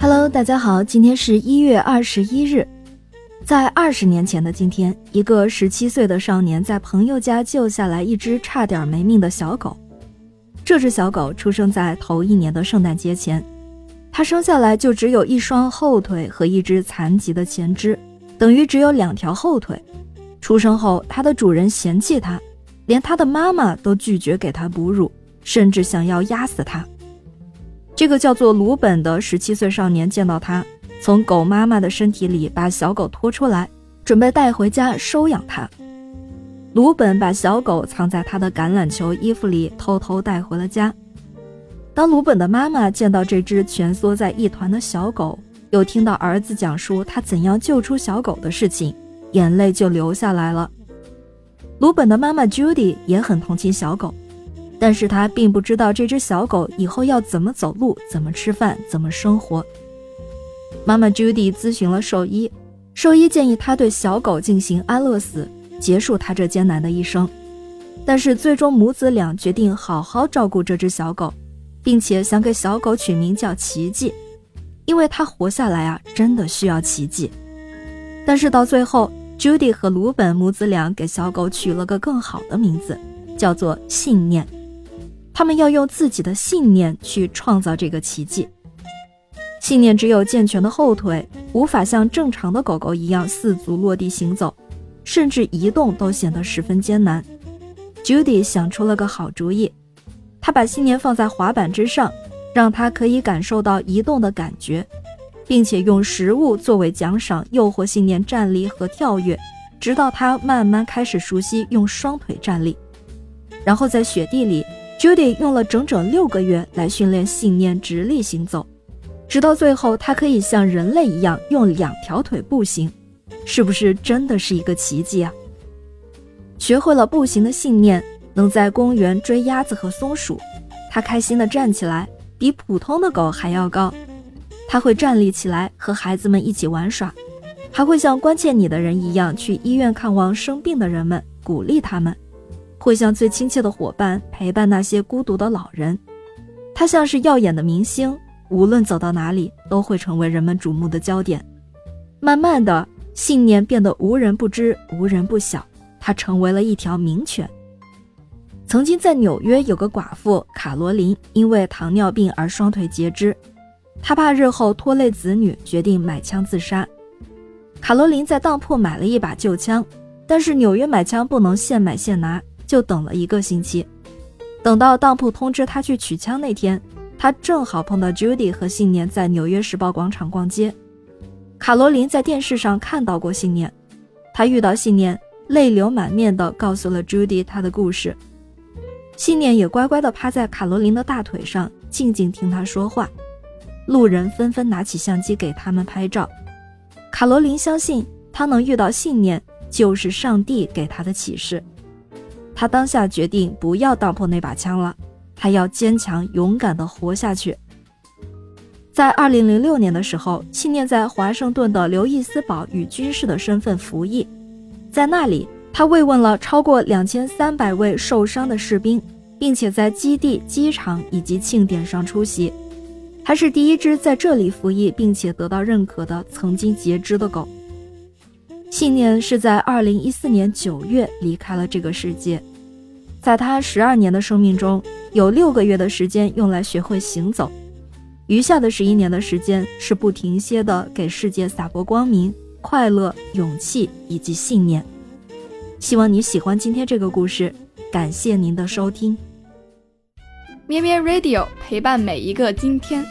Hello，大家好，今天是一月二十一日。在二十年前的今天，一个十七岁的少年在朋友家救下来一只差点没命的小狗。这只小狗出生在头一年的圣诞节前，它生下来就只有一双后腿和一只残疾的前肢，等于只有两条后腿。出生后，它的主人嫌弃它，连它的妈妈都拒绝给它哺乳，甚至想要压死它。这个叫做鲁本的十七岁少年见到他，从狗妈妈的身体里把小狗拖出来，准备带回家收养它。鲁本把小狗藏在他的橄榄球衣服里，偷偷带回了家。当鲁本的妈妈见到这只蜷缩在一团的小狗，又听到儿子讲述他怎样救出小狗的事情，眼泪就流下来了。鲁本的妈妈 Judy 也很同情小狗。但是他并不知道这只小狗以后要怎么走路、怎么吃饭、怎么生活。妈妈 Judy 咨询了兽医，兽医建议他对小狗进行安乐死，结束他这艰难的一生。但是最终母子俩决定好好照顾这只小狗，并且想给小狗取名叫奇迹，因为它活下来啊，真的需要奇迹。但是到最后，Judy 和鲁本母子俩给小狗取了个更好的名字，叫做信念。他们要用自己的信念去创造这个奇迹。信念只有健全的后腿，无法像正常的狗狗一样四足落地行走，甚至移动都显得十分艰难。Judy 想出了个好主意，他把信念放在滑板之上，让它可以感受到移动的感觉，并且用食物作为奖赏，诱惑信念站立和跳跃，直到它慢慢开始熟悉用双腿站立。然后在雪地里。Judy 用了整整六个月来训练信念直立行走，直到最后，他可以像人类一样用两条腿步行，是不是真的是一个奇迹啊？学会了步行的信念，能在公园追鸭子和松鼠，他开心地站起来，比普通的狗还要高。他会站立起来和孩子们一起玩耍，还会像关切你的人一样去医院看望生病的人们，鼓励他们。会像最亲切的伙伴陪伴那些孤独的老人，他像是耀眼的明星，无论走到哪里都会成为人们瞩目的焦点。慢慢的，信念变得无人不知、无人不晓，它成为了一条名犬。曾经在纽约有个寡妇卡罗琳，因为糖尿病而双腿截肢，她怕日后拖累子女，决定买枪自杀。卡罗琳在当铺买了一把旧枪，但是纽约买枪不能现买现拿。就等了一个星期，等到当铺通知他去取枪那天，他正好碰到 Judy 和信念在纽约时报广场逛街。卡罗琳在电视上看到过信念，他遇到信念，泪流满面地告诉了 Judy 他的故事。信念也乖乖地趴在卡罗琳的大腿上，静静听他说话。路人纷纷拿起相机给他们拍照。卡罗琳相信，他能遇到信念，就是上帝给他的启示。他当下决定不要当破那把枪了，他要坚强勇敢地活下去。在二零零六年的时候，信念在华盛顿的刘易斯堡以军事的身份服役，在那里，他慰问了超过两千三百位受伤的士兵，并且在基地、机场以及庆典上出席。他是第一只在这里服役并且得到认可的曾经截肢的狗。信念是在二零一四年九月离开了这个世界，在他十二年的生命中，有六个月的时间用来学会行走，余下的十一年的时间是不停歇的给世界洒播光明、快乐、勇气以及信念。希望你喜欢今天这个故事，感谢您的收听。咩咩 Radio 陪伴每一个今天。